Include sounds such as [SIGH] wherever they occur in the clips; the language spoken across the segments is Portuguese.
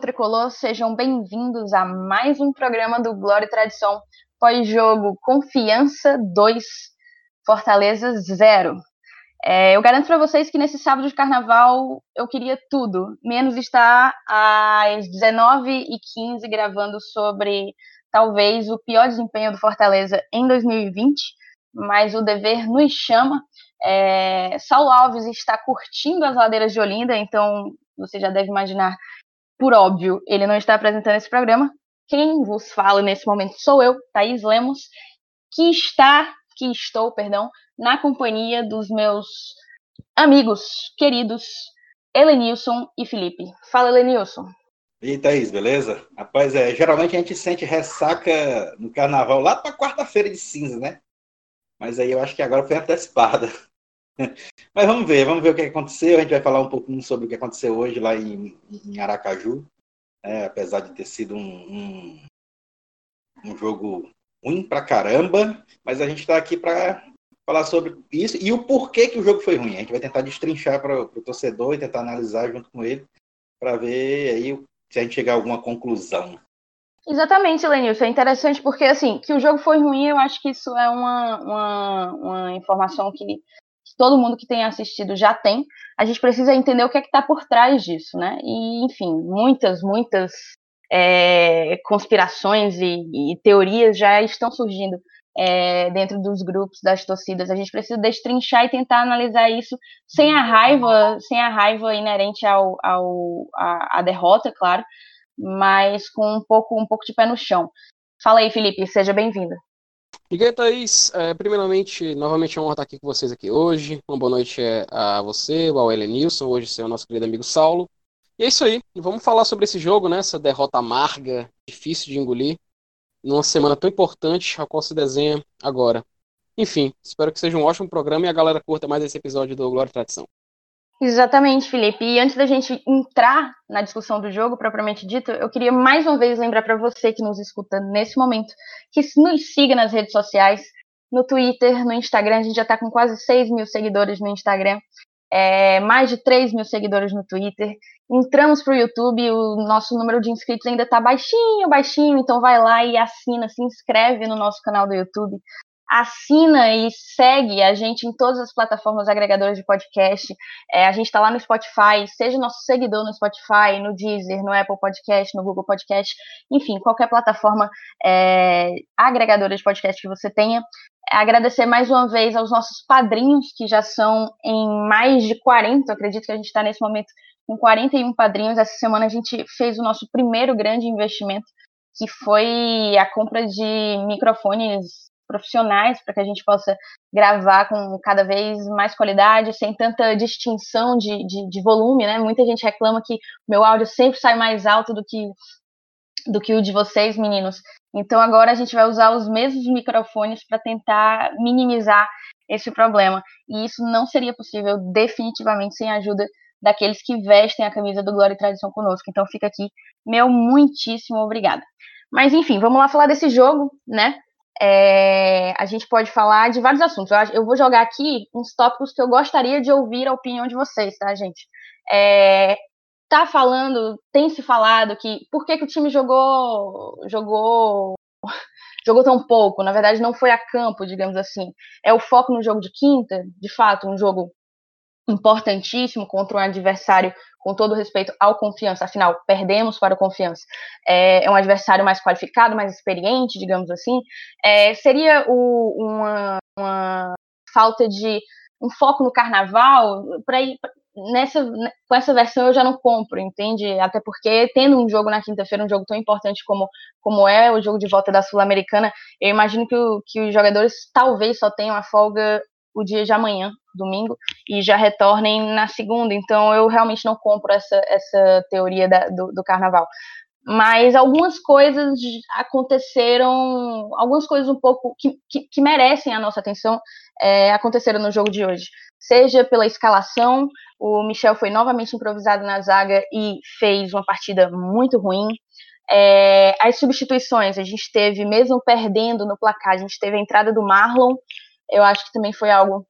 tricolor, sejam bem-vindos a mais um programa do Glória e Tradição pós-jogo Confiança 2, Fortaleza 0. É, eu garanto para vocês que nesse sábado de carnaval eu queria tudo, menos estar às 19h15 gravando sobre talvez o pior desempenho do Fortaleza em 2020, mas o dever nos chama. É, Saulo Alves está curtindo as ladeiras de Olinda, então você já deve imaginar, por óbvio, ele não está apresentando esse programa. Quem vos fala nesse momento sou eu, Thaís Lemos, que está, que estou, perdão, na companhia dos meus amigos queridos Elenilson e Felipe. Fala, Elenilson. E aí, Thaís, beleza? Rapaz, é, geralmente a gente sente ressaca no carnaval lá para quarta-feira de cinza, né? Mas aí eu acho que agora foi antecipada. [LAUGHS] Mas vamos ver, vamos ver o que aconteceu. A gente vai falar um pouquinho sobre o que aconteceu hoje lá em, em Aracaju. É, apesar de ter sido um, um, um jogo ruim pra caramba, mas a gente está aqui para falar sobre isso e o porquê que o jogo foi ruim. A gente vai tentar destrinchar para o torcedor e tentar analisar junto com ele para ver aí se a gente chegar a alguma conclusão. Exatamente, Lenilson. É interessante porque, assim, que o jogo foi ruim, eu acho que isso é uma, uma, uma informação que, todo mundo que tem assistido já tem. A gente precisa entender o que é que está por trás disso, né? E, enfim, muitas, muitas é, conspirações e, e, teorias já estão surgindo é, dentro dos grupos das torcidas. A gente precisa destrinchar e tentar analisar isso sem a raiva, sem a raiva inerente ao, ao a, a derrota, claro, mas com um pouco um pouco de pé no chão. Fala aí, Felipe, seja bem-vindo. Aí, Thaís, é, primeiramente, novamente é uma honra estar aqui com vocês aqui hoje. Uma boa noite é, a você, ao Nilson, hoje seu nosso querido amigo Saulo. E é isso aí, vamos falar sobre esse jogo, né? Essa derrota amarga, difícil de engolir numa semana tão importante a qual se desenha agora. Enfim, espero que seja um ótimo programa e a galera curta mais esse episódio do Glória e Tradição. Exatamente, Felipe. E antes da gente entrar na discussão do jogo propriamente dito, eu queria mais uma vez lembrar para você que nos escuta nesse momento que nos siga nas redes sociais, no Twitter, no Instagram. A gente já está com quase 6 mil seguidores no Instagram é, mais de 3 mil seguidores no Twitter. Entramos para o YouTube, o nosso número de inscritos ainda está baixinho, baixinho, então vai lá e assina, se inscreve no nosso canal do YouTube. Assina e segue a gente em todas as plataformas agregadoras de podcast. É, a gente está lá no Spotify, seja nosso seguidor no Spotify, no Deezer, no Apple Podcast, no Google Podcast, enfim, qualquer plataforma é, agregadora de podcast que você tenha agradecer mais uma vez aos nossos padrinhos, que já são em mais de 40, acredito que a gente está nesse momento com 41 padrinhos. Essa semana a gente fez o nosso primeiro grande investimento, que foi a compra de microfones profissionais para que a gente possa gravar com cada vez mais qualidade, sem tanta distinção de, de, de volume, né? Muita gente reclama que meu áudio sempre sai mais alto do que do que o de vocês, meninos. Então agora a gente vai usar os mesmos microfones para tentar minimizar esse problema. E isso não seria possível definitivamente sem a ajuda daqueles que vestem a camisa do Glória e Tradição conosco. Então fica aqui meu muitíssimo obrigada. Mas enfim, vamos lá falar desse jogo, né? É, a gente pode falar de vários assuntos. Eu, eu, vou jogar aqui uns tópicos que eu gostaria de ouvir a opinião de vocês, tá, gente? É, tá falando, tem se falado que por que, que o time jogou jogou [LAUGHS] jogou tão pouco, na verdade não foi a campo, digamos assim. É o foco no jogo de quinta, de fato, um jogo importantíssimo contra um adversário com todo respeito ao confiança, afinal, perdemos para o confiança. É, é um adversário mais qualificado, mais experiente, digamos assim. É, seria o, uma, uma falta de um foco no carnaval para ir nessa, com essa versão eu já não compro, entende? Até porque tendo um jogo na quinta-feira, um jogo tão importante como, como é o jogo de volta da Sul-Americana, eu imagino que, o, que os jogadores talvez só tenham a folga o dia de amanhã, domingo, e já retornem na segunda. Então eu realmente não compro essa, essa teoria da, do, do carnaval. Mas algumas coisas aconteceram, algumas coisas um pouco que, que, que merecem a nossa atenção é, aconteceram no jogo de hoje. Seja pela escalação, o Michel foi novamente improvisado na zaga e fez uma partida muito ruim. É, as substituições, a gente teve, mesmo perdendo no placar, a gente teve a entrada do Marlon. Eu acho que também foi algo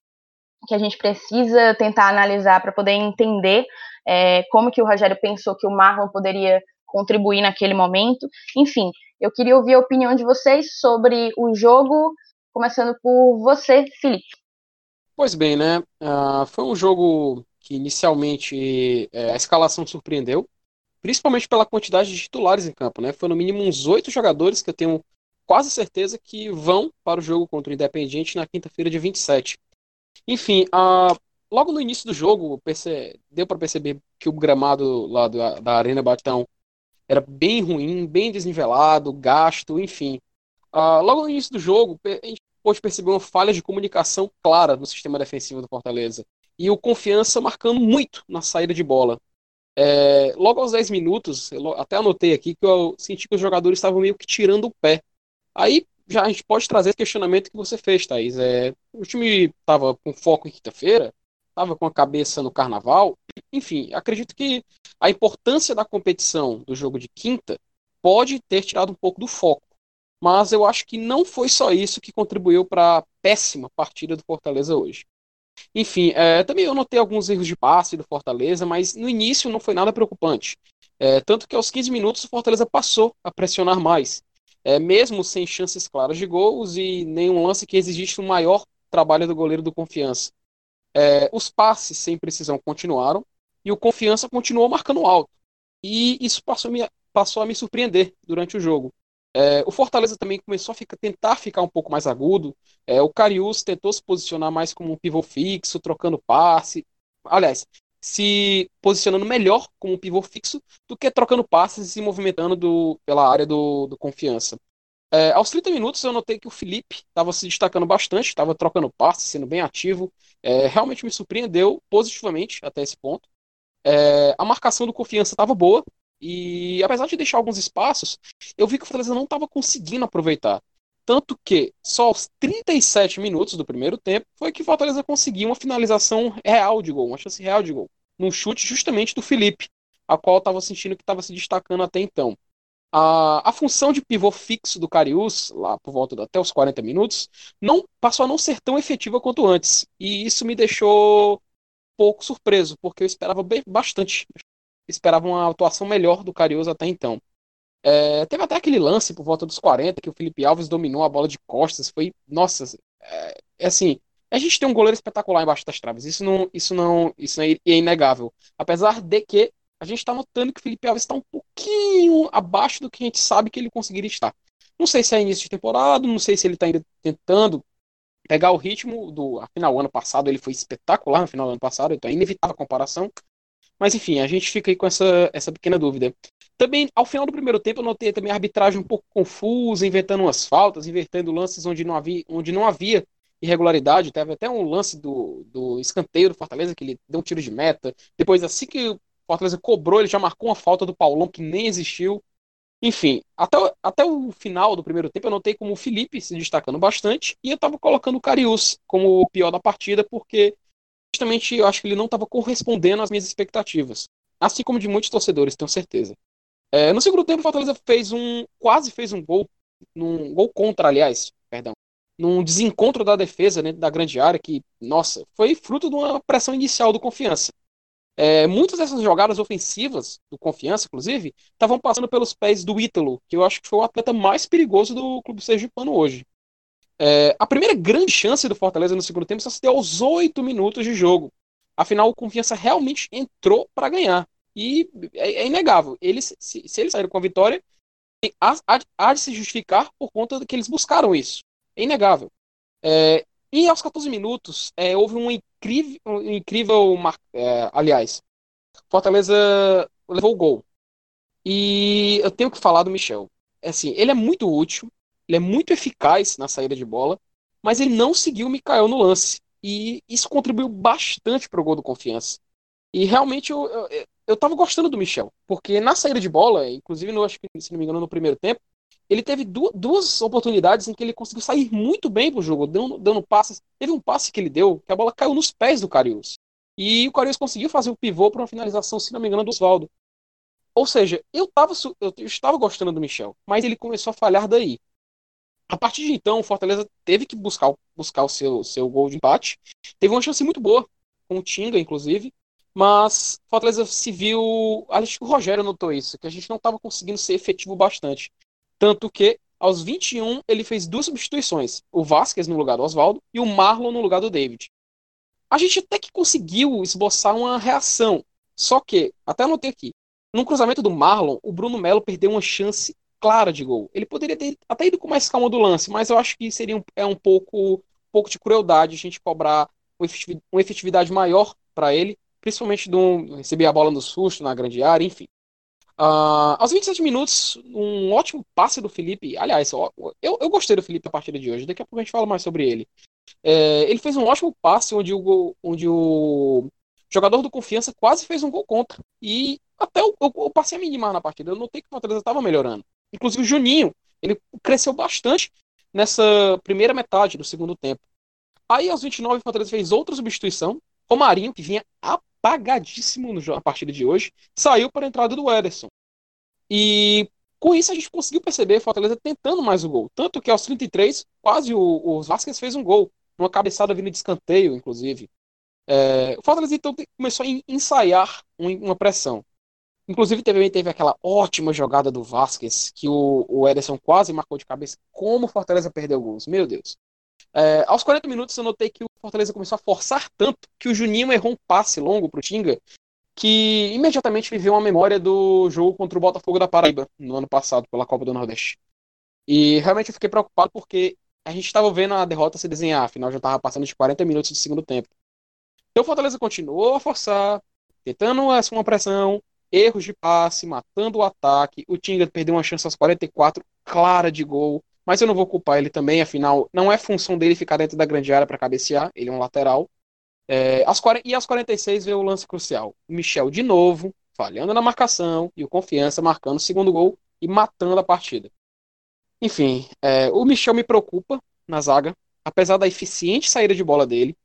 que a gente precisa tentar analisar para poder entender é, como que o Rogério pensou que o Marlon poderia contribuir naquele momento. Enfim, eu queria ouvir a opinião de vocês sobre o jogo, começando por você, Felipe. Pois bem, né? Uh, foi um jogo que inicialmente é, a escalação surpreendeu, principalmente pela quantidade de titulares em campo, né? Foi no mínimo uns oito jogadores que eu tenho quase certeza que vão para o jogo contra o Independiente na quinta-feira, dia 27. Enfim, logo no início do jogo, deu para perceber que o gramado lá da, da Arena Batão era bem ruim, bem desnivelado, gasto, enfim. Uh, logo no início do jogo, a gente pôde perceber uma falha de comunicação clara no sistema defensivo do Fortaleza. E o Confiança marcando muito na saída de bola. É, logo aos 10 minutos, até anotei aqui que eu senti que os jogadores estavam meio que tirando o pé. Aí já a gente pode trazer esse questionamento que você fez, Thaís. É, o time estava com foco em quinta-feira, estava com a cabeça no carnaval. Enfim, acredito que a importância da competição do jogo de quinta pode ter tirado um pouco do foco. Mas eu acho que não foi só isso que contribuiu para a péssima partida do Fortaleza hoje. Enfim, é, também eu notei alguns erros de passe do Fortaleza, mas no início não foi nada preocupante. É, tanto que aos 15 minutos o Fortaleza passou a pressionar mais, é, mesmo sem chances claras de gols e nenhum lance que exigisse um maior trabalho do goleiro do Confiança. É, os passes sem precisão continuaram e o Confiança continuou marcando alto. E isso passou a me, passou a me surpreender durante o jogo. É, o Fortaleza também começou a ficar, tentar ficar um pouco mais agudo. É, o Carius tentou se posicionar mais como um pivô fixo, trocando passe. Aliás, se posicionando melhor como um pivô fixo do que trocando passes e se movimentando do, pela área do, do confiança. É, aos 30 minutos eu notei que o Felipe estava se destacando bastante, estava trocando passes, sendo bem ativo. É, realmente me surpreendeu positivamente até esse ponto. É, a marcação do confiança estava boa, e apesar de deixar alguns espaços, eu vi que o Fortaleza não estava conseguindo aproveitar. Tanto que só aos 37 minutos do primeiro tempo foi que o Fortaleza conseguiu uma finalização real de gol, uma chance real de gol. Num chute justamente do Felipe, a qual estava sentindo que estava se destacando até então. A, a função de pivô fixo do Carius, lá por volta de, até os 40 minutos, não passou a não ser tão efetiva quanto antes. E isso me deixou pouco surpreso, porque eu esperava bastante esperava uma atuação melhor do Carioso até então. É, teve até aquele lance por volta dos 40 que o Felipe Alves dominou a bola de costas. Foi, nossa, é, é assim. A gente tem um goleiro espetacular embaixo das traves. Isso não, isso não, isso é, é inegável. Apesar de que a gente está notando que o Felipe Alves está um pouquinho abaixo do que a gente sabe que ele conseguiria estar. Não sei se é início de temporada, não sei se ele está ainda tentando pegar o ritmo do. Afinal, ano passado ele foi espetacular no final do ano passado, então é inevitável a comparação. Mas enfim, a gente fica aí com essa, essa pequena dúvida. Também, ao final do primeiro tempo, eu notei também a arbitragem um pouco confusa, inventando umas faltas, invertendo lances onde não havia, onde não havia irregularidade. Teve até um lance do, do escanteio do Fortaleza, que ele deu um tiro de meta. Depois, assim que o Fortaleza cobrou, ele já marcou uma falta do Paulão que nem existiu. Enfim, até, até o final do primeiro tempo eu notei como o Felipe se destacando bastante e eu estava colocando o Carius como o pior da partida, porque justamente eu acho que ele não estava correspondendo às minhas expectativas. Assim como de muitos torcedores, tenho certeza. É, no segundo tempo, o Fortaleza fez um. quase fez um gol. Num gol contra, aliás, perdão. Num desencontro da defesa dentro da grande área, que, nossa, foi fruto de uma pressão inicial do confiança. É, muitas dessas jogadas ofensivas, do confiança, inclusive, estavam passando pelos pés do Ítalo, que eu acho que foi o atleta mais perigoso do clube sergipano hoje. É, a primeira grande chance do Fortaleza no segundo tempo só se deu aos oito minutos de jogo. Afinal, o Confiança realmente entrou para ganhar. E é, é inegável. Eles, se, se, eles saíram com a vitória, há, de se justificar por conta de que eles buscaram isso. É inegável. É, e aos 14 minutos, é, houve um incrível. Um incrível é, aliás, Fortaleza levou o gol. E eu tenho que falar do Michel. É assim, ele é muito útil, ele é muito eficaz na saída de bola, mas ele não seguiu o Mikael no lance. E isso contribuiu bastante para o gol do confiança. E realmente eu, eu, eu gostando do Michel, porque na saída de bola, inclusive no, acho que, se não me engano, no primeiro tempo, ele teve du duas oportunidades em que ele conseguiu sair muito bem pro jogo, dando, dando passes. Teve um passe que ele deu, que a bola caiu nos pés do Carius. E o Carius conseguiu fazer o pivô para uma finalização, se não me engano, do Oswaldo. Ou seja, eu, tava, eu, eu estava gostando do Michel, mas ele começou a falhar daí. A partir de então, o Fortaleza teve que buscar, buscar o seu, seu gol de empate. Teve uma chance muito boa, com o Tinga, inclusive. Mas Fortaleza se viu. Acho que o Rogério notou isso, que a gente não estava conseguindo ser efetivo bastante. Tanto que, aos 21, ele fez duas substituições: o Vasquez no lugar do Oswaldo e o Marlon no lugar do David. A gente até que conseguiu esboçar uma reação. Só que, até anotei aqui, no cruzamento do Marlon, o Bruno Melo perdeu uma chance clara de gol. Ele poderia ter até ido com mais calma do lance, mas eu acho que seria um, é um pouco, um pouco de crueldade a gente cobrar uma efetividade maior para ele, principalmente do receber a bola no susto, na grande área, enfim. Uh, aos 27 minutos, um ótimo passe do Felipe. Aliás, eu, eu gostei do Felipe a partida de hoje. Daqui a pouco a gente fala mais sobre ele. É, ele fez um ótimo passe onde o, onde o jogador do Confiança quase fez um gol contra. E até eu, eu, eu passei a minimar na partida. Eu notei que o Fortaleza estava melhorando. Inclusive o Juninho, ele cresceu bastante nessa primeira metade do segundo tempo. Aí aos 29 o Fortaleza fez outra substituição. Romarinho, que vinha apagadíssimo na partida de hoje, saiu para a entrada do Ederson. E com isso a gente conseguiu perceber o Fortaleza tentando mais o gol. Tanto que aos 33, quase o, o Vasquez fez um gol. Uma cabeçada vindo de escanteio, inclusive. É, o Fortaleza então começou a ensaiar uma pressão. Inclusive também teve aquela ótima jogada do Vasquez, que o, o Ederson quase marcou de cabeça. Como o Fortaleza perdeu gols, meu Deus. É, aos 40 minutos eu notei que o Fortaleza começou a forçar tanto que o Juninho errou um passe longo pro Tinga, que imediatamente me veio uma memória do jogo contra o Botafogo da Paraíba, no ano passado, pela Copa do Nordeste. E realmente eu fiquei preocupado porque a gente estava vendo a derrota se desenhar, afinal já estava passando de 40 minutos do segundo tempo. Então o Fortaleza continuou a forçar, tentando uma pressão, erros de passe, matando o ataque. O Tinga perdeu uma chance aos 44, clara de gol. Mas eu não vou culpar ele também, afinal, não é função dele ficar dentro da grande área para cabecear, ele é um lateral. É, 40, e aos 46 veio o lance crucial. O Michel de novo, falhando na marcação, e o Confiança marcando o segundo gol e matando a partida. Enfim, é, o Michel me preocupa na zaga, apesar da eficiente saída de bola dele,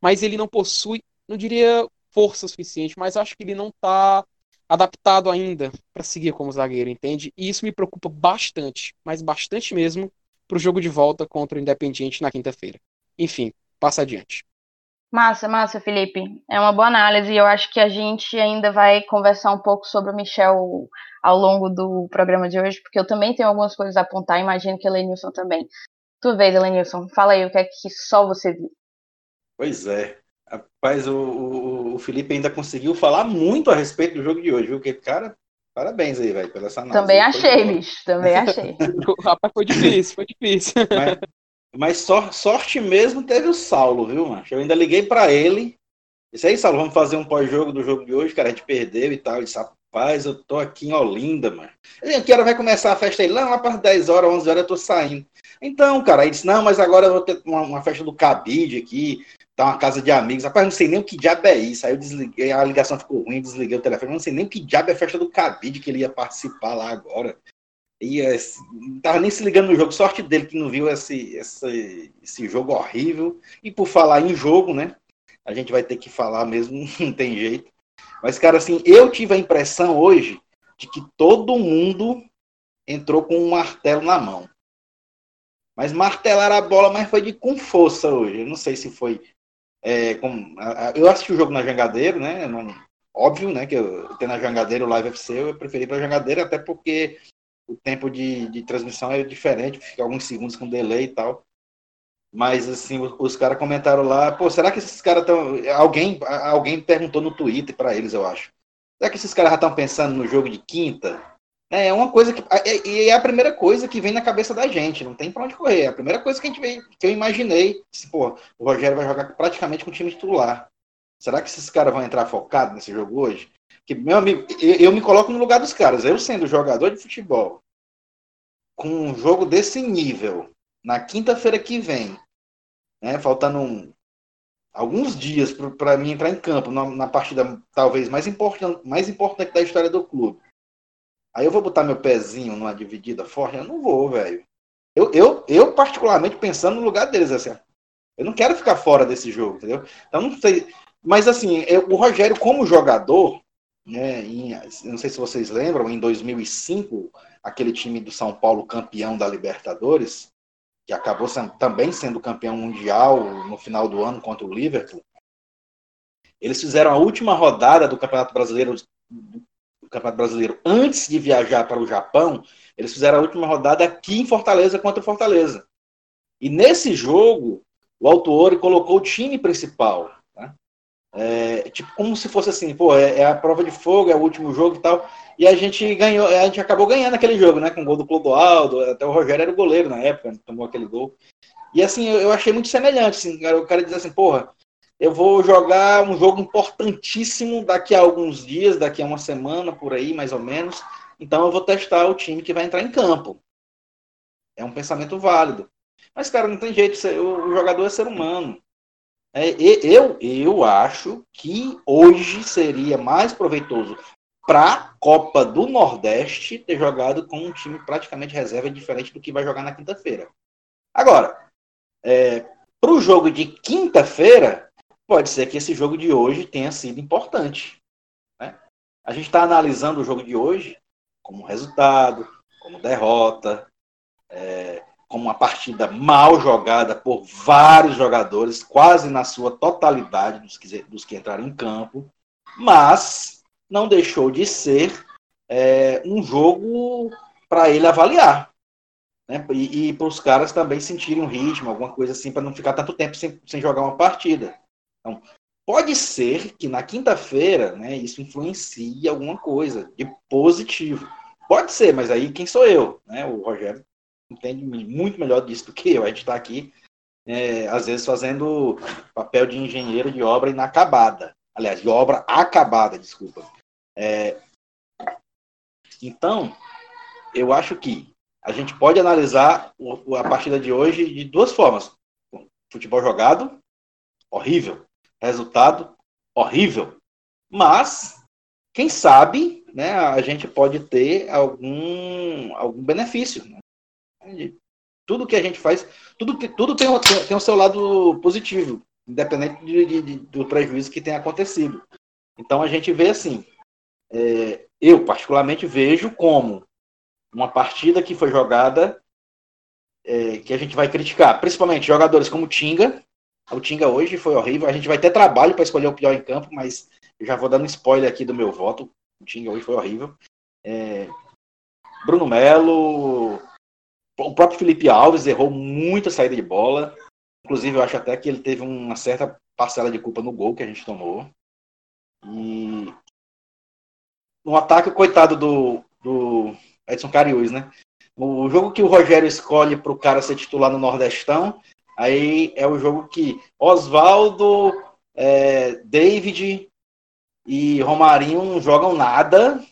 mas ele não possui, não diria força suficiente, mas acho que ele não está adaptado ainda para seguir como zagueiro, entende? E isso me preocupa bastante, mas bastante mesmo, para o jogo de volta contra o Independiente na quinta-feira. Enfim, passa adiante. Massa, massa, Felipe. É uma boa análise e eu acho que a gente ainda vai conversar um pouco sobre o Michel ao longo do programa de hoje, porque eu também tenho algumas coisas a apontar, imagino que a Lenilson também. Tu vês, Elenilson, fala aí o que é que só você viu. Pois é. Rapaz, o, o, o, Felipe ainda conseguiu falar muito a respeito do jogo de hoje, viu? Que, cara, parabéns aí, velho, pela essa análise. Também achei, bicho, também [LAUGHS] achei. [LAUGHS] Rapaz, foi difícil, foi difícil. Mas, mas sor, sorte mesmo teve o Saulo, viu, mano? Eu ainda liguei para ele. Disse aí, Saulo, vamos fazer um pós-jogo do jogo de hoje, cara, a gente perdeu e tal. Ele disse, rapaz, eu tô aqui em Olinda, mano. Ele, que hora vai começar a festa aí? Lá, lá para 10 horas, 11 horas eu tô saindo. Então, cara, aí disse, não, mas agora eu vou ter uma, uma festa do cabide aqui, tá uma casa de amigos. Rapaz, não sei nem o que diabo é isso. Aí eu desliguei, a ligação ficou ruim, desliguei o telefone. Não sei nem o que diabo é a festa do cabide que ele ia participar lá agora. E não tava nem se ligando no jogo. Sorte dele que não viu esse, esse, esse jogo horrível. E por falar em jogo, né? A gente vai ter que falar mesmo, [LAUGHS] não tem jeito. Mas, cara, assim, eu tive a impressão hoje de que todo mundo entrou com um martelo na mão. Mas martelaram a bola, mas foi de com força hoje. Eu não sei se foi é, com, a, a, eu assisti o jogo na Jangadeiro, né? Não, óbvio, né? Que eu tenho na Jangadeiro o Live FC, eu preferi para Jangadeiro, até porque o tempo de, de transmissão é diferente, fica alguns segundos com delay e tal. Mas, assim, os, os caras comentaram lá, pô, será que esses caras estão. Alguém, alguém perguntou no Twitter para eles, eu acho. Será que esses caras já estão pensando no jogo de quinta? É, é uma coisa que. E é, é a primeira coisa que vem na cabeça da gente, não tem pra onde correr. É a primeira coisa que, a gente vem, que eu imaginei. Se, pô, o Rogério vai jogar praticamente com o time titular. Será que esses caras vão entrar focados nesse jogo hoje? Que, meu amigo, eu, eu me coloco no lugar dos caras. Eu sendo jogador de futebol, com um jogo desse nível, na quinta-feira que vem, né, faltando um, alguns dias para mim entrar em campo na, na partida talvez mais importante, mais importante da história do clube Aí eu vou botar meu pezinho numa dividida forte? Eu não vou, velho. Eu, eu, eu, particularmente, pensando no lugar deles, assim, eu não quero ficar fora desse jogo, entendeu? Então, não sei. Mas, assim, eu, o Rogério, como jogador, né, em, não sei se vocês lembram, em 2005, aquele time do São Paulo campeão da Libertadores, que acabou sendo, também sendo campeão mundial no final do ano contra o Liverpool, Eles fizeram a última rodada do Campeonato Brasileiro do Campeonato Brasileiro antes de viajar para o Japão, eles fizeram a última rodada aqui em Fortaleza contra o Fortaleza. E nesse jogo, o Autuori colocou o time principal. Né? É, tipo, como se fosse assim, pô, é, é, a prova de fogo, é o último jogo e tal. E a gente ganhou, a gente acabou ganhando aquele jogo, né? Com o gol do Clodoaldo, até o Rogério era o goleiro na época, né, tomou aquele gol. E assim, eu, eu achei muito semelhante, assim, o cara diz assim, porra, eu vou jogar um jogo importantíssimo daqui a alguns dias, daqui a uma semana, por aí, mais ou menos. Então eu vou testar o time que vai entrar em campo. É um pensamento válido. Mas, cara, não tem jeito, o jogador é ser humano. É, eu, eu acho que hoje seria mais proveitoso para Copa do Nordeste ter jogado com um time praticamente reserva diferente do que vai jogar na quinta-feira. Agora, é, para o jogo de quinta-feira, pode ser que esse jogo de hoje tenha sido importante. Né? A gente está analisando o jogo de hoje como resultado, como derrota, é, como uma partida mal jogada por vários jogadores, quase na sua totalidade dos que, dos que entraram em campo, mas não deixou de ser é, um jogo para ele avaliar. Né? E, e para os caras também sentirem um ritmo, alguma coisa assim, para não ficar tanto tempo sem, sem jogar uma partida. Então, pode ser que na quinta-feira né, isso influencie alguma coisa de positivo. Pode ser, mas aí quem sou eu? Né? O Rogério entende muito melhor disso do que eu. A gente está aqui, é, às vezes, fazendo papel de engenheiro de obra inacabada. Aliás, de obra acabada, desculpa. É, então, eu acho que a gente pode analisar a partida de hoje de duas formas. Futebol jogado, horrível. Resultado, horrível. Mas, quem sabe, né, a gente pode ter algum, algum benefício. Né? Tudo que a gente faz, tudo, tudo tem, tem o seu lado positivo, independente de, de, do prejuízo que tenha acontecido. Então a gente vê assim, é, eu particularmente vejo como uma partida que foi jogada é, que a gente vai criticar, principalmente jogadores como Tinga. O Tinga hoje foi horrível. A gente vai ter trabalho para escolher o pior em campo, mas já vou dando spoiler aqui do meu voto. O Tinga hoje foi horrível. É, Bruno Melo, o próprio Felipe Alves errou muita saída de bola. Inclusive, eu acho até que ele teve uma certa parcela de culpa no gol que a gente tomou. E no ataque, coitado do, do Edson Cariús, né? O jogo que o Rogério escolhe para o cara ser titular no Nordestão, aí é o jogo que Oswaldo, é, David e Romarinho não jogam nada,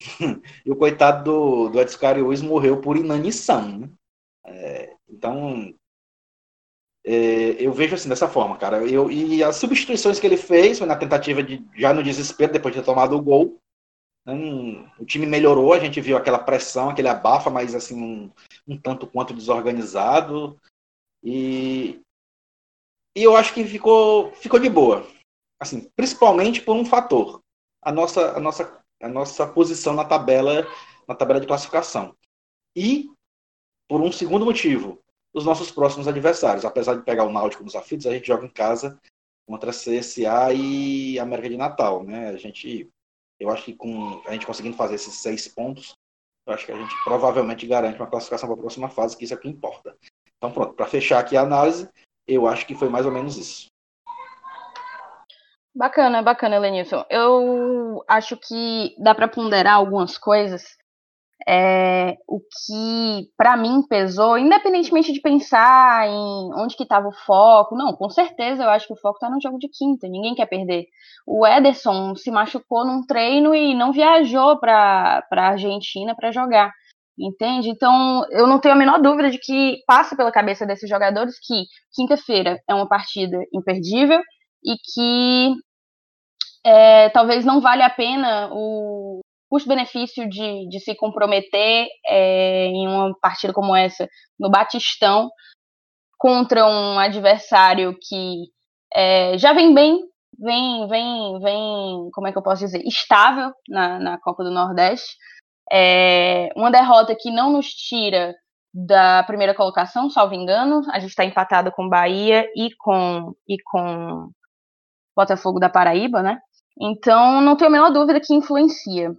[LAUGHS] e o coitado do, do Edson Cariús morreu por inanição. Né? É, então, é, eu vejo assim dessa forma, cara. Eu, e as substituições que ele fez foi na tentativa de, já no desespero, depois de ter tomado o gol. Né? o time melhorou, a gente viu aquela pressão, aquele abafa, mas assim, um, um tanto quanto desorganizado. E, e eu acho que ficou, ficou de boa. Assim, principalmente por um fator. A nossa, a nossa a nossa posição na tabela, na tabela de classificação. E, por um segundo motivo, os nossos próximos adversários. Apesar de pegar o Náutico nos aflitos, a gente joga em casa contra a CSA e América de Natal, né? A gente, eu acho que com a gente conseguindo fazer esses seis pontos, eu acho que a gente provavelmente garante uma classificação para a próxima fase, que isso é o que importa. Então, pronto, para fechar aqui a análise, eu acho que foi mais ou menos isso. Bacana, bacana, Lenilson. Eu acho que dá para ponderar algumas coisas. É, o que para mim pesou, independentemente de pensar em onde que estava o foco, não, com certeza eu acho que o foco está no jogo de quinta, ninguém quer perder. O Ederson se machucou num treino e não viajou para a Argentina para jogar, entende? Então eu não tenho a menor dúvida de que passa pela cabeça desses jogadores que quinta-feira é uma partida imperdível e que é, talvez não valha a pena o custo-benefício de, de se comprometer é, em uma partida como essa no Batistão contra um adversário que é, já vem bem, vem, vem, vem, como é que eu posso dizer, estável na, na Copa do Nordeste. É, uma derrota que não nos tira da primeira colocação, salvo engano. A gente está empatado com Bahia e com, e com Botafogo da Paraíba, né? Então, não tenho a menor dúvida que influencia.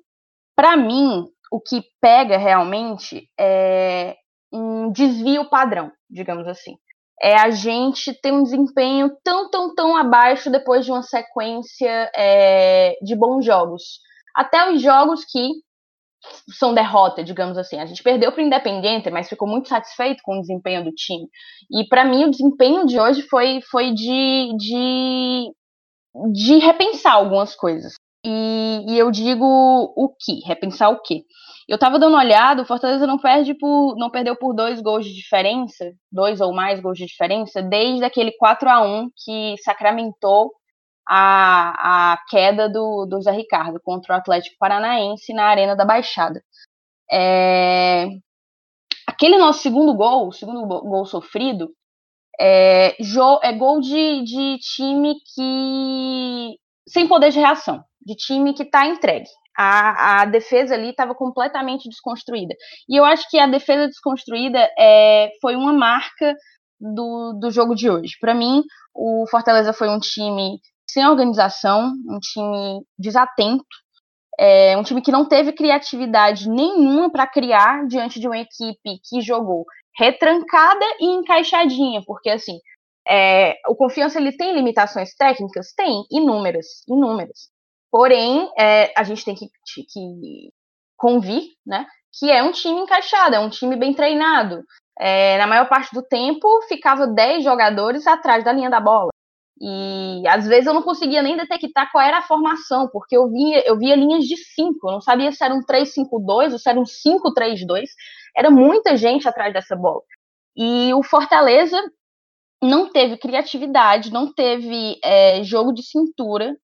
Para mim, o que pega realmente é um desvio padrão, digamos assim. É a gente ter um desempenho tão, tão, tão abaixo depois de uma sequência é, de bons jogos. Até os jogos que são derrota, digamos assim. A gente perdeu para o Independiente, mas ficou muito satisfeito com o desempenho do time. E para mim o desempenho de hoje foi, foi de, de, de repensar algumas coisas. E, e, eu digo o que? Repensar o que? Eu tava dando uma olhada, o Fortaleza não perde por. não perdeu por dois gols de diferença, dois ou mais gols de diferença, desde aquele 4 a 1 que sacramentou a, a queda do, do Zé Ricardo contra o Atlético Paranaense na Arena da Baixada. É, aquele nosso segundo gol, o segundo gol sofrido, é, é gol de, de time que. sem poder de reação, de time que está entregue. A, a, defesa ali estava completamente desconstruída. E eu acho que a defesa desconstruída é, foi uma marca do, do jogo de hoje. Para mim, o Fortaleza foi um time sem organização, um time desatento, é, um time que não teve criatividade nenhuma para criar diante de uma equipe que jogou retrancada e encaixadinha, porque assim, é, o Confiança ele tem limitações técnicas? Tem, inúmeras, inúmeras. Porém, é, a gente tem que, que convir, né, que é um time encaixado, é um time bem treinado. É, na maior parte do tempo, ficava 10 jogadores atrás da linha da bola. E às vezes eu não conseguia nem detectar qual era a formação, porque eu via, eu via linhas de 5, eu não sabia se era um 3-5-2 ou se era um 5-3-2. Era muita gente atrás dessa bola. E o Fortaleza não teve criatividade, não teve é, jogo de cintura,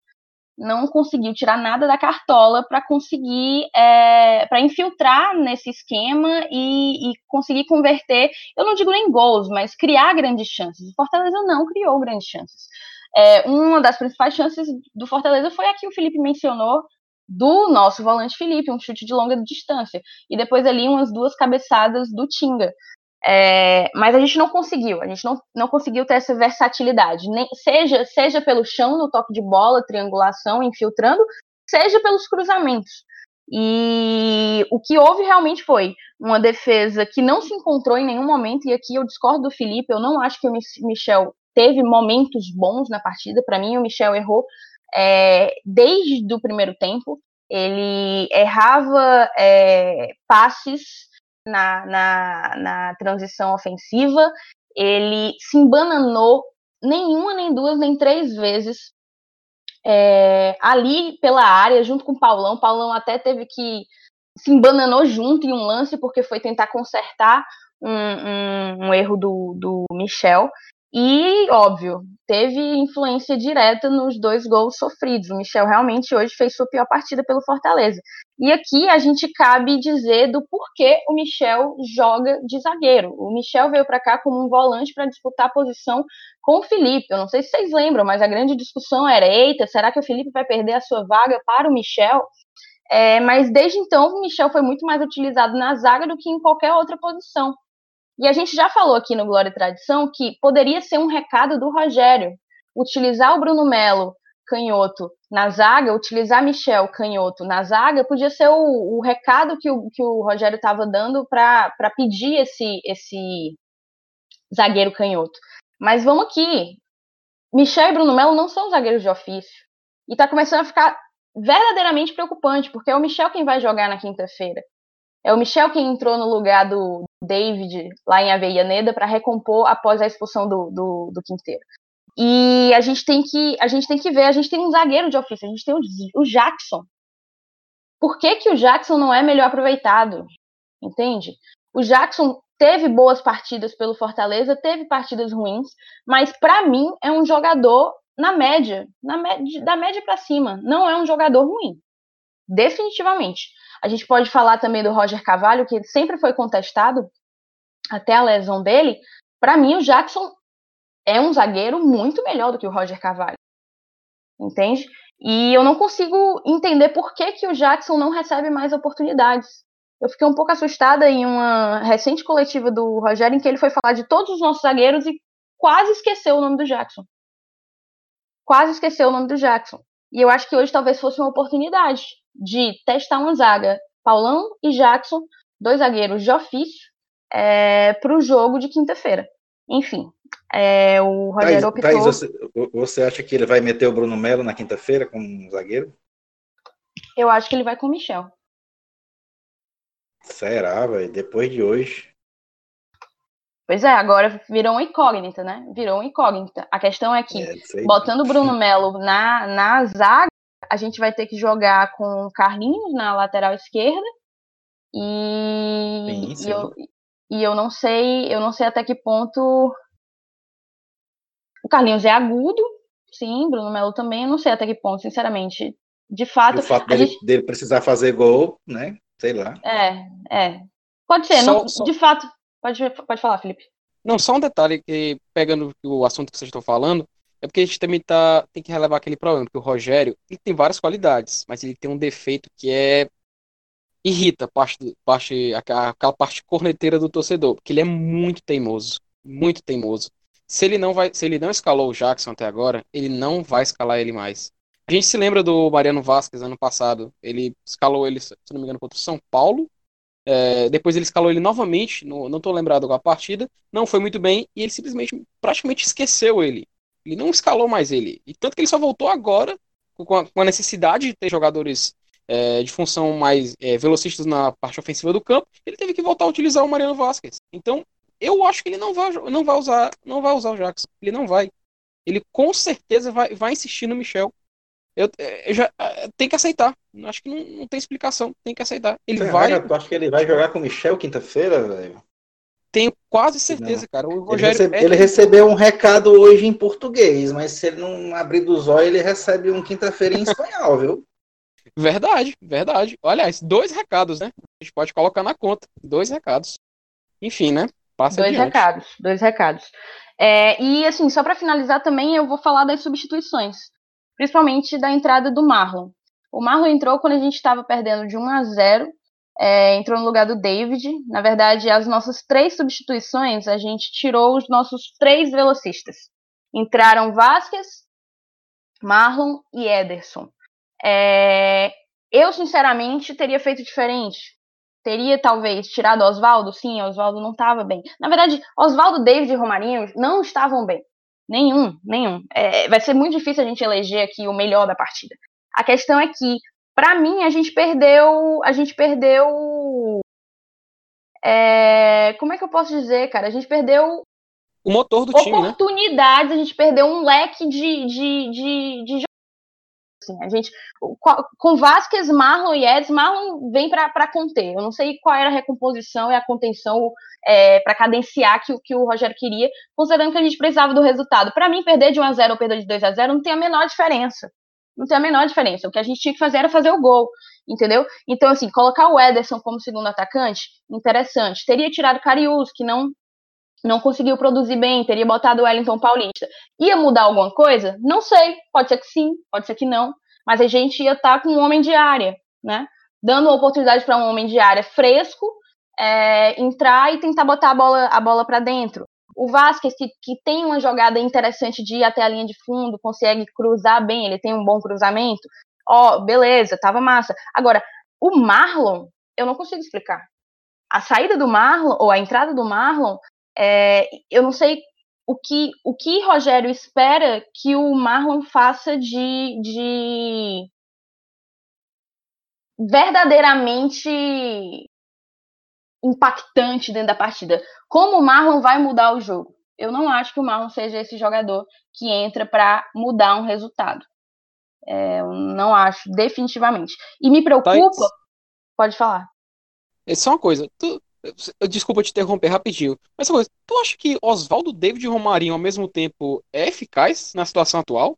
não conseguiu tirar nada da cartola para conseguir é, para infiltrar nesse esquema e, e, conseguir converter, eu não digo nem gols, mas criar grandes chances. O Fortaleza não criou grandes chances. É, uma das principais chances do Fortaleza foi a que o Felipe mencionou, do nosso volante Felipe, um chute de longa distância. E depois ali umas duas cabeçadas do Tinga. É, mas a gente não conseguiu, a gente não, não conseguiu ter essa versatilidade, nem, seja, seja pelo chão, no toque de bola, triangulação, infiltrando, seja pelos cruzamentos. E o que houve realmente foi uma defesa que não se encontrou em nenhum momento, e aqui eu discordo do Felipe, eu não acho que o Michel teve momentos bons na partida. Para mim, o Michel errou é, desde o primeiro tempo. Ele errava é, passes na, na, na transição ofensiva, ele se embananou nenhuma, nem duas, nem três vezes é, ali pela área, junto com o Paulão. Paulão até teve que se embananou junto em um lance, porque foi tentar consertar um, um, um erro do, do Michel. E, óbvio, teve influência direta nos dois gols sofridos. O Michel realmente hoje fez sua pior partida pelo Fortaleza. E aqui a gente cabe dizer do porquê o Michel joga de zagueiro. O Michel veio para cá como um volante para disputar a posição com o Felipe. Eu não sei se vocês lembram, mas a grande discussão era: eita, será que o Felipe vai perder a sua vaga para o Michel? É, mas desde então, o Michel foi muito mais utilizado na zaga do que em qualquer outra posição. E a gente já falou aqui no Glória e Tradição que poderia ser um recado do Rogério utilizar o Bruno Melo canhoto na zaga, utilizar Michel canhoto na zaga, podia ser o, o recado que o, que o Rogério estava dando para pedir esse, esse zagueiro canhoto. Mas vamos aqui. Michel e Bruno Melo não são zagueiros de ofício. E está começando a ficar verdadeiramente preocupante, porque é o Michel quem vai jogar na quinta-feira. É o Michel quem entrou no lugar do David lá em Aveianeda para recompor após a expulsão do, do, do, Quinteiro. E a gente tem que a gente tem que ver, a gente tem um zagueiro de ofício, a gente tem o, o Jackson. Por que, que o Jackson não é melhor aproveitado? Entende? O Jackson teve boas partidas pelo Fortaleza, teve partidas ruins, mas para mim é um jogador na média, na média da média para cima. Não é um jogador ruim. Definitivamente. A gente pode falar também do Roger Cavalho, que sempre foi contestado até a lesão dele. Para mim, o Jackson é um zagueiro muito melhor do que o Roger Cavalho. Entende? E eu não consigo entender por que, que o Jackson não recebe mais oportunidades. Eu fiquei um pouco assustada em uma recente coletiva do Rogério, em que ele foi falar de todos os nossos zagueiros e quase esqueceu o nome do Jackson. quase esqueceu o nome do Jackson. E eu acho que hoje talvez fosse uma oportunidade de testar uma zaga, Paulão e Jackson, dois zagueiros de ofício, é, para o jogo de quinta-feira. Enfim, é, o Rogério optou... Thaís, você, você, acha que ele vai meter o Bruno Melo na quinta-feira como zagueiro? Eu acho que ele vai com o Michel. Será, velho? Depois de hoje. Pois é, agora virou uma incógnita, né? Virou uma incógnita. A questão é que, é, botando o Bruno Melo na, na zaga, a gente vai ter que jogar com o Carlinhos na lateral esquerda. E, sim, sim. e, eu, e eu não sei, eu não sei até que ponto o Carlinhos é agudo, sim, Bruno Melo também, eu não sei até que ponto, sinceramente. De fato. E o fato dele, gente... dele, precisar fazer gol, né? Sei lá. É, é. Pode ser, só, não, só... de fato. Pode, pode falar, Felipe. Não, só um detalhe que, pegando o assunto que vocês estão falando, é porque a gente também tá, tem que relevar aquele problema, porque o Rogério ele tem várias qualidades, mas ele tem um defeito que é irrita parte, parte, aquela parte corneteira do torcedor, porque ele é muito teimoso, muito teimoso. Se ele não vai, se ele não escalou o Jackson até agora, ele não vai escalar ele mais. A gente se lembra do Mariano Vasquez ano passado. Ele escalou ele, se não me engano, contra o São Paulo. É, depois ele escalou ele novamente, no, não estou lembrado com a partida. Não foi muito bem e ele simplesmente praticamente esqueceu ele. Ele não escalou mais ele. E tanto que ele só voltou agora com a, com a necessidade de ter jogadores é, de função mais é, velocistas na parte ofensiva do campo. Ele teve que voltar a utilizar o Mariano Vasquez. Então eu acho que ele não vai, não vai usar, não vai usar o Jackson. Ele não vai. Ele com certeza vai, vai insistir no Michel. Eu, eu já tem que aceitar. Acho que não, não, tem explicação. Tem que aceitar. Ele vai. Tu acha que ele vai jogar com o Michel quinta-feira, velho? Tenho quase certeza, não. cara. O Rogério ele, recebe, é... ele, recebeu um recado hoje em português, mas se ele não abrir dos olhos, ele recebe um quinta-feira em espanhol, viu? Verdade, verdade. Aliás, dois recados, né? A gente pode colocar na conta. Dois recados. Enfim, né? Passa dois adiante. recados, dois recados. É, e assim, só para finalizar também, eu vou falar das substituições, principalmente da entrada do Marlon. O Marlon entrou quando a gente estava perdendo de 1 a 0, é, entrou no lugar do David. Na verdade, as nossas três substituições, a gente tirou os nossos três velocistas. Entraram Vasquez, Marlon e Ederson. É, eu, sinceramente, teria feito diferente teria talvez tirado Oswaldo? Sim, Oswaldo não estava bem. Na verdade, Oswaldo, David e Romarinho não estavam bem. Nenhum, nenhum. É, vai ser muito difícil a gente eleger aqui o melhor da partida. A questão é que, para mim, a gente perdeu. A gente perdeu. É, como é que eu posso dizer, cara? A gente perdeu. O motor do time, né? Oportunidades, a gente perdeu um leque de, de, de, de Assim, a gente, com Vasquez, Marlon e Eds, Marlon vem para conter. Eu não sei qual era a recomposição e a contenção é, para cadenciar que, que o Rogério queria, considerando que a gente precisava do resultado. Para mim, perder de 1 a 0 ou perder de 2 a 0 não tem a menor diferença. Não tem a menor diferença. O que a gente tinha que fazer era fazer o gol, entendeu? Então, assim, colocar o Ederson como segundo atacante, interessante. Teria tirado o Carius, que não não conseguiu produzir bem, teria botado o Wellington Paulista. Ia mudar alguma coisa? Não sei. Pode ser que sim, pode ser que não. Mas a gente ia estar tá com um homem de área, né? Dando uma oportunidade para um homem de área fresco é, entrar e tentar botar a bola, a bola para dentro. O Vasquez, que, que tem uma jogada interessante de ir até a linha de fundo, consegue cruzar bem, ele tem um bom cruzamento. Ó, oh, beleza, tava massa. Agora, o Marlon, eu não consigo explicar. A saída do Marlon, ou a entrada do Marlon, é, eu não sei o que, o que Rogério espera que o Marlon faça de, de verdadeiramente impactante dentro da partida. Como o Marlon vai mudar o jogo? Eu não acho que o Marlon seja esse jogador que entra para mudar um resultado. É, eu não acho, definitivamente. E me preocupa. Pode falar. É só uma coisa. Tu, Desculpa te interromper rapidinho. Mas coisa, tu acha que Oswaldo, David e Romarinho ao mesmo tempo é eficaz na situação atual?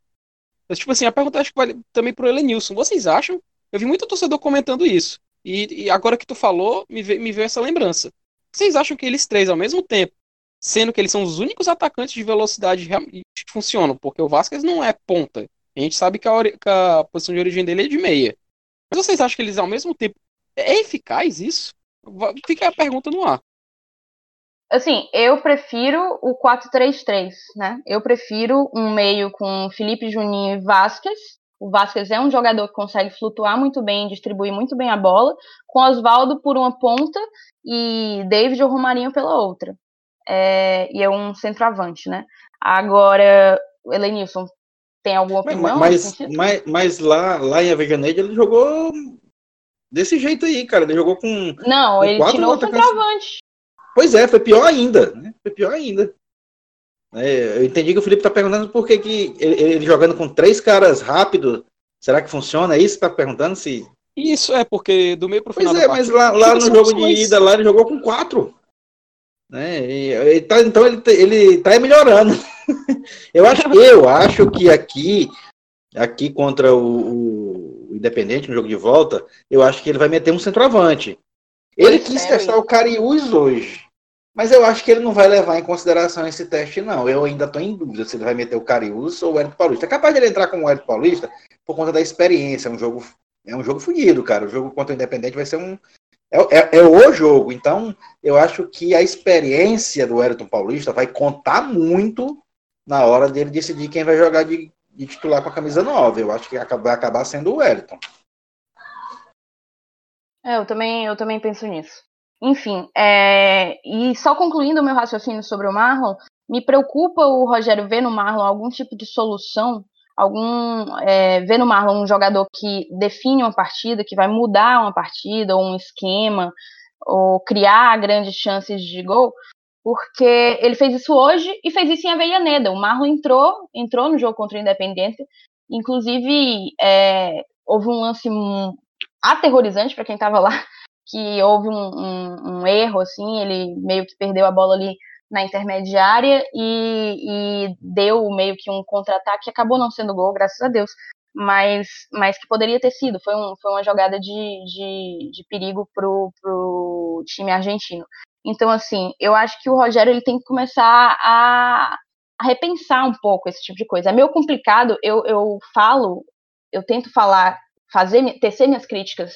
Tipo assim, a pergunta acho que vale também pro Elenilson. Vocês acham? Eu vi muito torcedor comentando isso. E, e agora que tu falou, me veio, me veio essa lembrança. Vocês acham que eles três ao mesmo tempo, sendo que eles são os únicos atacantes de velocidade que funcionam, porque o Vasquez não é ponta. A gente sabe que a, que a posição de origem dele é de meia. Mas vocês acham que eles ao mesmo tempo é eficaz isso? Fica a pergunta no ar. Assim, eu prefiro o 4-3-3, né? Eu prefiro um meio com Felipe Juninho e Vasquez. O Vasquez é um jogador que consegue flutuar muito bem, distribuir muito bem a bola, com Oswaldo por uma ponta e David ou Romarinho pela outra. É, e é um centroavante, né? Agora, Elenilson, tem alguma opinião? Mas, mas, mas, lá, lá em Avejaneide ele jogou desse jeito aí, cara. Ele jogou com. Não, com ele tirou o centroavante. Pois é, foi pior ainda. Né? Foi pior ainda. É, eu entendi que o Felipe tá perguntando por que, que ele, ele, jogando com três caras rápido, será que funciona? É isso que tá perguntando? Se... Isso é, porque do meio pro final. Pois é, mas lá, lá no jogo de ida, lá ele jogou com quatro. Né? E, ele tá, então ele, ele tá melhorando. [LAUGHS] eu, acho, eu acho que aqui, aqui contra o, o Independente, no jogo de volta, eu acho que ele vai meter um centroavante. Ele quis testar o Cariús hoje. Mas eu acho que ele não vai levar em consideração esse teste, não. Eu ainda estou em dúvida se ele vai meter o Cariús ou o Hélio Paulista. É capaz de ele entrar como o Hélio Paulista por conta da experiência. É um jogo, é um jogo fodido, cara. O jogo contra o Independente vai ser um. É, é, é, o jogo. Então, eu acho que a experiência do Wellington Paulista vai contar muito na hora dele decidir quem vai jogar de, de titular com a camisa 9. Eu acho que vai acabar sendo o Wellington. É, eu também, eu também penso nisso. Enfim, é, e só concluindo o meu raciocínio sobre o Marlon, me preocupa o Rogério ver no Marlon algum tipo de solução, algum é, ver no Marlon um jogador que define uma partida, que vai mudar uma partida, ou um esquema, ou criar grandes chances de gol, porque ele fez isso hoje e fez isso em Avellaneda. O Marlon entrou, entrou no jogo contra o Independente, inclusive é, houve um lance aterrorizante para quem estava lá, que houve um, um, um, erro, assim, ele meio que perdeu a bola ali na intermediária e, e deu meio que um contra-ataque, acabou não sendo gol, graças a Deus, mas, mas que poderia ter sido, foi, um, foi uma jogada de, de, de perigo pro, pro time argentino. Então, assim, eu acho que o Rogério ele tem que começar a, a repensar um pouco esse tipo de coisa. É meio complicado, eu, eu falo, eu tento falar fazer, tecer minhas críticas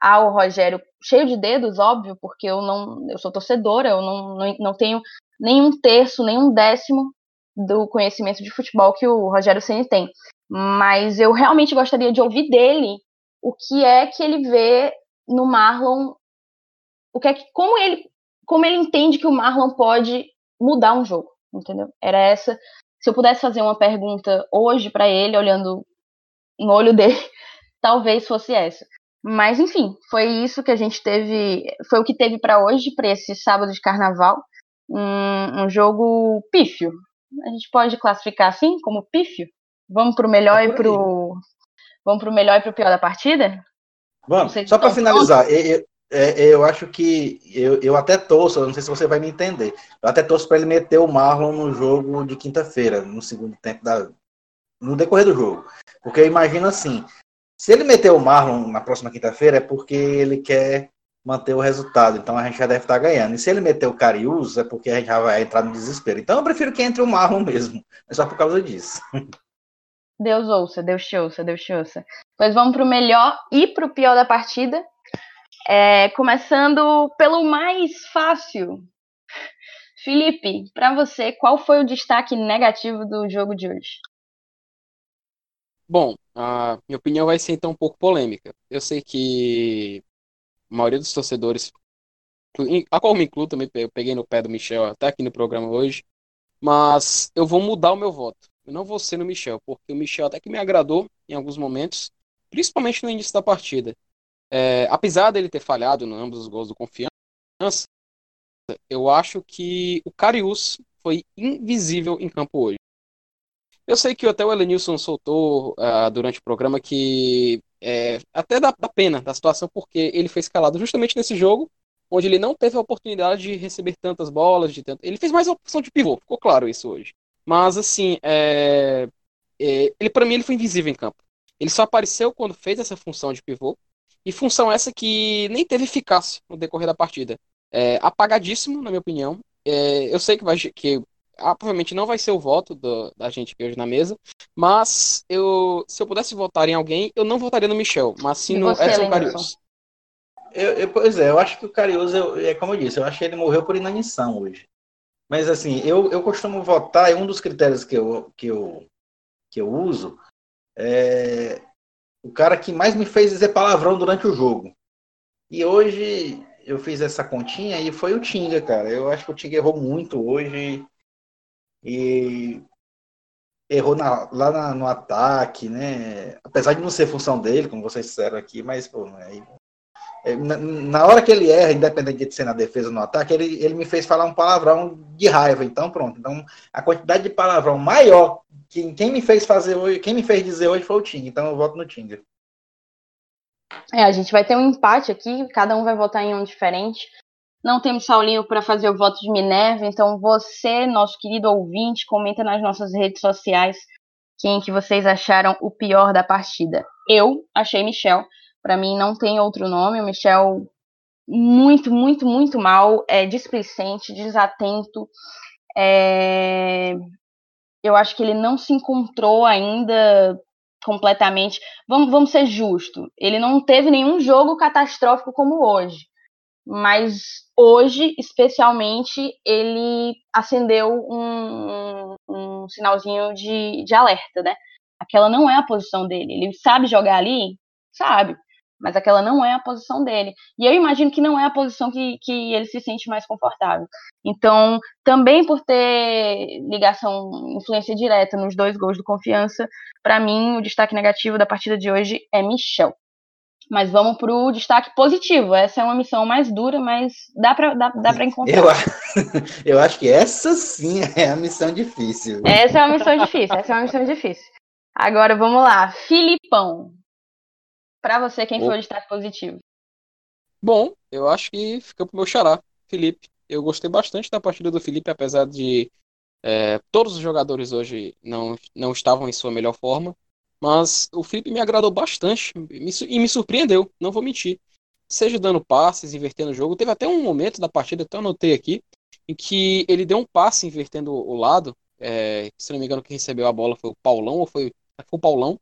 ao Rogério cheio de dedos, óbvio, porque eu não, eu sou torcedora, eu não, não, não tenho nenhum terço, nenhum décimo do conhecimento de futebol que o Rogério Ceni tem. Mas eu realmente gostaria de ouvir dele o que é que ele vê no Marlon, o que é que, como ele, como ele entende que o Marlon pode mudar um jogo, entendeu? Era essa. Se eu pudesse fazer uma pergunta hoje para ele, olhando no olho dele, [LAUGHS] talvez fosse essa. Mas enfim, foi isso que a gente teve, foi o que teve para hoje, para esse sábado de carnaval, um, um, jogo pífio. A gente pode classificar assim, como pífio? Vamos para o melhor e para o vamos para o melhor e para o pior da partida? Vamos. Só para finalizar, eu, eu, eu, acho que eu, eu até torço, não sei se você vai me entender. Eu até torço para ele meter o Marlon no jogo de quinta-feira, no segundo tempo da no decorrer do jogo. Porque eu imagino assim, se ele meter o Marlon na próxima quinta-feira é porque ele quer manter o resultado. Então a gente já deve estar ganhando. E se ele meter o Cariús é porque a gente já vai entrar no desespero. Então eu prefiro que entre o Marlon mesmo. É só por causa disso. Deus ouça, Deus te ouça, Deus te ouça. Pois vamos para o melhor e para o pior da partida. É, começando pelo mais fácil. Felipe, para você, qual foi o destaque negativo do jogo de hoje? Bom, a minha opinião vai ser então um pouco polêmica. Eu sei que a maioria dos torcedores, a qual me incluo também, eu peguei no pé do Michel até aqui no programa hoje, mas eu vou mudar o meu voto. Eu não vou ser no Michel, porque o Michel até que me agradou em alguns momentos, principalmente no início da partida. É, apesar dele ter falhado em ambos os gols do Confiança, eu acho que o Carius foi invisível em campo hoje. Eu sei que até o Elenilson soltou uh, durante o programa que é, até dá, dá pena da situação, porque ele foi escalado justamente nesse jogo, onde ele não teve a oportunidade de receber tantas bolas, de tanto... ele fez mais a opção de pivô, ficou claro isso hoje. Mas assim, é... É... ele para mim ele foi invisível em campo. Ele só apareceu quando fez essa função de pivô, e função essa que nem teve eficácia no decorrer da partida. É, apagadíssimo, na minha opinião. É, eu sei que, vai, que ah, provavelmente não vai ser o voto do, da gente aqui hoje na mesa, mas eu, se eu pudesse votar em alguém, eu não votaria no Michel, mas sim no Edson Carius. Eu, eu, pois é, eu acho que o Carius, é como eu disse, eu acho que ele morreu por inanição hoje. Mas assim, eu, eu costumo votar, e um dos critérios que eu, que eu, que eu uso é o cara que mais me fez dizer palavrão durante o jogo. E hoje eu fiz essa continha e foi o Tinga, cara. Eu acho que o Tinga errou muito hoje. E errou na, lá na, no ataque, né? Apesar de não ser função dele, como vocês disseram aqui, mas pô, aí, é, na, na, hora que ele erra, independente de ser na defesa ou no ataque, ele, ele me fez falar um palavrão de raiva. Então, pronto. Então, a quantidade de palavrão maior que quem me fez fazer hoje, quem me fez dizer hoje foi o Tinga. Então, eu voto no Tinga. É, a gente vai ter um empate aqui, cada um vai votar em um diferente. Não temos Saulinho para fazer o voto de Minerva, então você, nosso querido ouvinte, comenta nas nossas redes sociais quem que vocês acharam o pior da partida. Eu achei Michel, para mim não tem outro nome, o Michel muito, muito, muito mal, é displicente, desatento. É... Eu acho que ele não se encontrou ainda completamente. Vamos, vamos ser justos. Ele não teve nenhum jogo catastrófico como hoje. Mas hoje, especialmente, ele acendeu um, um, um sinalzinho de, de alerta, né? Aquela não é a posição dele. Ele sabe jogar ali? Sabe mas aquela não é a posição dele. E eu imagino que não é a posição que, que ele se sente mais confortável. Então, também por ter ligação, influência direta nos dois gols do Confiança, para mim o destaque negativo da partida de hoje é Michel. Mas vamos para o destaque positivo. Essa é uma missão mais dura, mas dá para dá, dá encontrar. Eu, [LAUGHS] eu acho que essa sim é a missão difícil. Essa é uma missão difícil. Essa é uma missão difícil. Agora vamos lá. Filipão. Para você, quem foi o destaque positivo? Bom, eu acho que fica pro meu xará, Felipe. Eu gostei bastante da partida do Felipe, apesar de é, todos os jogadores hoje não, não estavam em sua melhor forma. Mas o Felipe me agradou bastante e me surpreendeu, não vou mentir. Seja dando passes, invertendo o jogo. Teve até um momento da partida, até anotei aqui, em que ele deu um passe invertendo o lado. É, se não me engano, quem recebeu a bola foi o Paulão, ou foi, foi o Paulão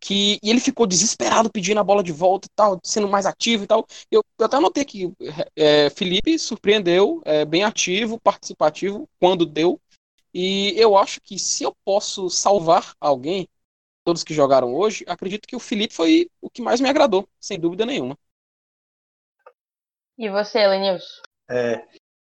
que e ele ficou desesperado pedindo a bola de volta e tal, sendo mais ativo e tal. Eu, eu até notei que é, Felipe surpreendeu, é, bem ativo, participativo quando deu. E eu acho que se eu posso salvar alguém, todos que jogaram hoje, acredito que o Felipe foi o que mais me agradou, sem dúvida nenhuma. E você, Lenilson? É,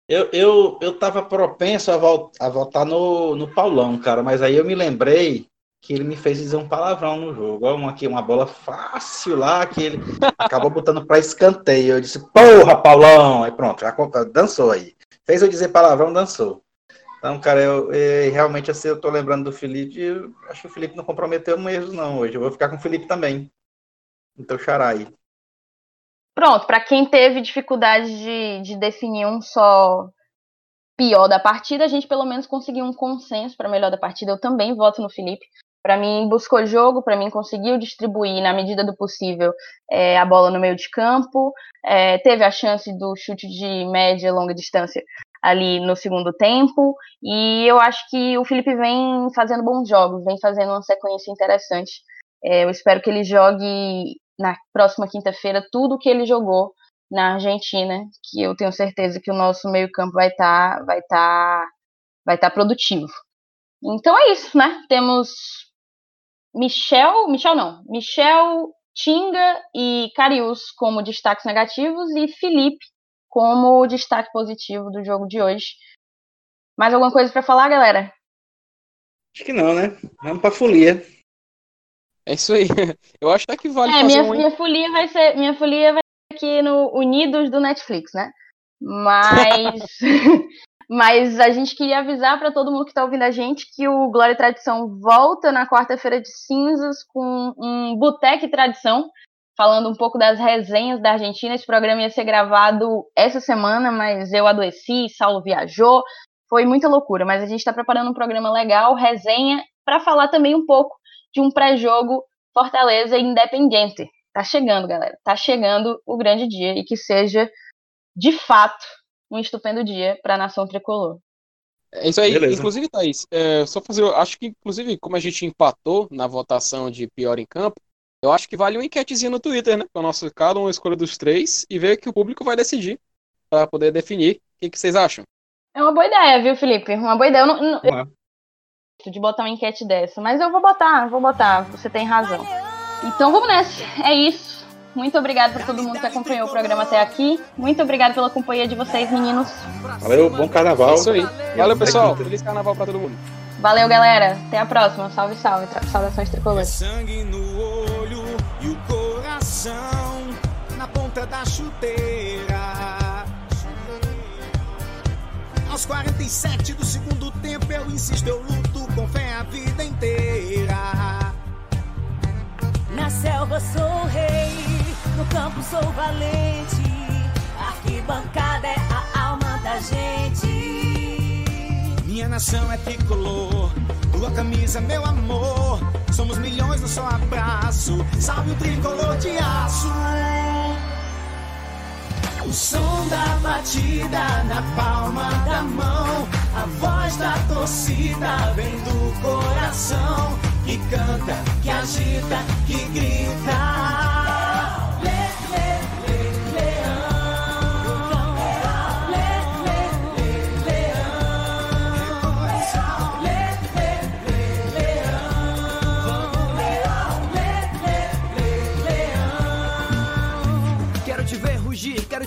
eu, eu, eu tava propenso a, vol a votar no, no Paulão, cara, mas aí eu me lembrei que ele me fez dizer um palavrão no jogo. Olha uma, aqui, uma bola fácil lá, que ele acabou botando para escanteio. Eu disse, porra, Paulão! Aí pronto, já dançou aí. Fez eu dizer palavrão, dançou. Então, cara, eu, eu realmente assim, eu tô lembrando do Felipe. Acho que o Felipe não comprometeu mesmo, não, hoje. Eu vou ficar com o Felipe também. Então, xará aí. Pronto, para quem teve dificuldade de, de definir um só pior da partida, a gente pelo menos conseguiu um consenso para melhor da partida. Eu também voto no Felipe para mim buscou jogo, para mim conseguiu distribuir na medida do possível é, a bola no meio de campo, é, teve a chance do chute de média e longa distância ali no segundo tempo, e eu acho que o Felipe vem fazendo bons jogos, vem fazendo uma sequência interessante. É, eu espero que ele jogue na próxima quinta-feira tudo que ele jogou na Argentina, que eu tenho certeza que o nosso meio campo vai estar tá, vai tá, vai tá produtivo. Então é isso, né? Temos Michel, Michel não, Michel, Tinga e Carius como destaques negativos e Felipe como destaque positivo do jogo de hoje. Mais alguma coisa para falar, galera? Acho que não, né? Vamos para folia. É isso aí. [LAUGHS] Eu acho que vale é, minha, um... minha folia vai ser minha folia vai ser aqui no Unidos do Netflix, né? Mas [LAUGHS] Mas a gente queria avisar para todo mundo que está ouvindo a gente que o Glória e Tradição volta na quarta-feira de cinzas com um Boteque Tradição, falando um pouco das resenhas da Argentina. Esse programa ia ser gravado essa semana, mas eu adoeci, Saulo viajou, foi muita loucura. Mas a gente está preparando um programa legal, resenha, para falar também um pouco de um pré-jogo Fortaleza Independente. Tá chegando, galera. Tá chegando o grande dia e que seja de fato um estupendo dia para a nação tricolor. É isso aí. Beleza. Inclusive, Thaís, é, só fazer. Acho que, inclusive, como a gente empatou na votação de pior em campo, eu acho que vale uma enquetezinha no Twitter, né? Para nosso cada uma escolha dos três e ver que o público vai decidir para poder definir. O que, que vocês acham? É uma boa ideia, viu, Felipe? Uma boa ideia. Eu não, não eu... de botar uma enquete dessa, mas eu vou botar, vou botar. Você tem razão. Então vamos nessa. É isso. Muito obrigado por todo mundo que acompanhou o programa até aqui. Muito obrigado pela companhia de vocês, meninos. Valeu, bom carnaval. É isso aí. Valeu, pessoal. Feliz carnaval pra todo mundo. Valeu, galera. Até a próxima. Salve, salve. Saudações tricolores. Coração na ponta da chuteira. Aos 47 do segundo tempo eu insisto, eu luto com fé a vida inteira. Na selva sou rei no campo sou valente, arquibancada é a alma da gente. Minha nação é tricolor, tua camisa, meu amor. Somos milhões no só abraço, salve o tricolor de aço. O som da batida na palma da mão, a voz da torcida vem do coração que canta, que agita, que grita.